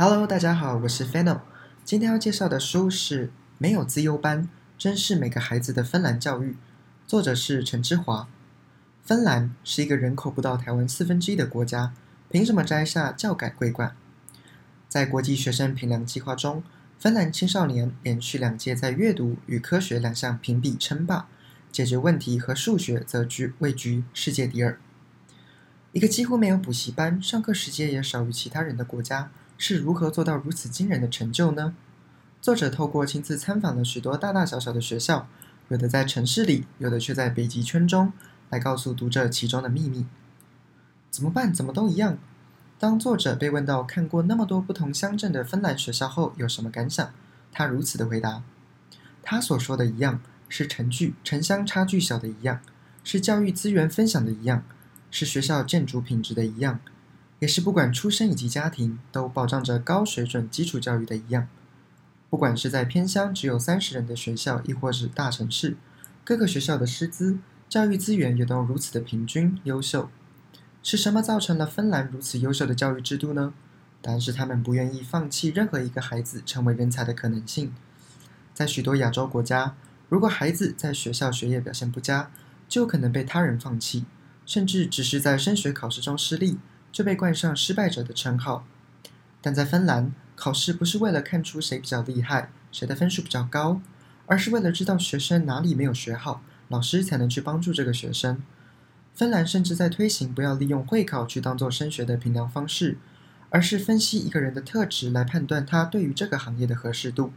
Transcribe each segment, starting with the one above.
Hello，大家好，我是 Fano。今天要介绍的书是《没有自优班，珍视每个孩子的芬兰教育》，作者是陈之华。芬兰是一个人口不到台湾四分之一的国家，凭什么摘下教改桂冠？在国际学生评量计划中，芬兰青少年连续两届在阅读与科学两项评比称霸，解决问题和数学则居位居世界第二。一个几乎没有补习班、上课时间也少于其他人的国家。是如何做到如此惊人的成就呢？作者透过亲自参访了许多大大小小的学校，有的在城市里，有的却在北极圈中，来告诉读者其中的秘密。怎么办？怎么都一样？当作者被问到看过那么多不同乡镇的芬兰学校后有什么感想，他如此的回答：他所说的一样，是城距城乡差距小的一样，是教育资源分享的一样，是学校建筑品质的一样。也是不管出身以及家庭都保障着高水准基础教育的一样，不管是在偏乡只有三十人的学校，亦或是大城市，各个学校的师资、教育资源也都如此的平均优秀。是什么造成了芬兰如此优秀的教育制度呢？答案是他们不愿意放弃任何一个孩子成为人才的可能性。在许多亚洲国家，如果孩子在学校学业表现不佳，就可能被他人放弃，甚至只是在升学考试中失利。就被冠上失败者的称号，但在芬兰，考试不是为了看出谁比较厉害，谁的分数比较高，而是为了知道学生哪里没有学好，老师才能去帮助这个学生。芬兰甚至在推行不要利用会考去当做升学的评量方式，而是分析一个人的特质来判断他对于这个行业的合适度。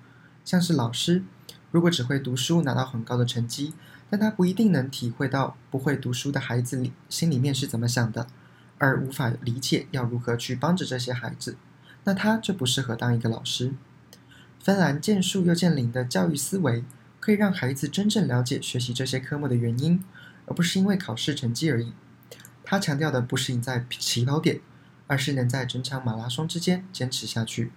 像是老师，如果只会读书拿到很高的成绩，但他不一定能体会到不会读书的孩子里心里面是怎么想的。而无法理解要如何去帮着这些孩子，那他就不适合当一个老师。芬兰见树又见林的教育思维，可以让孩子真正了解学习这些科目的原因，而不是因为考试成绩而已。他强调的不是赢在起跑点，而是能在整场马拉松之间坚持下去。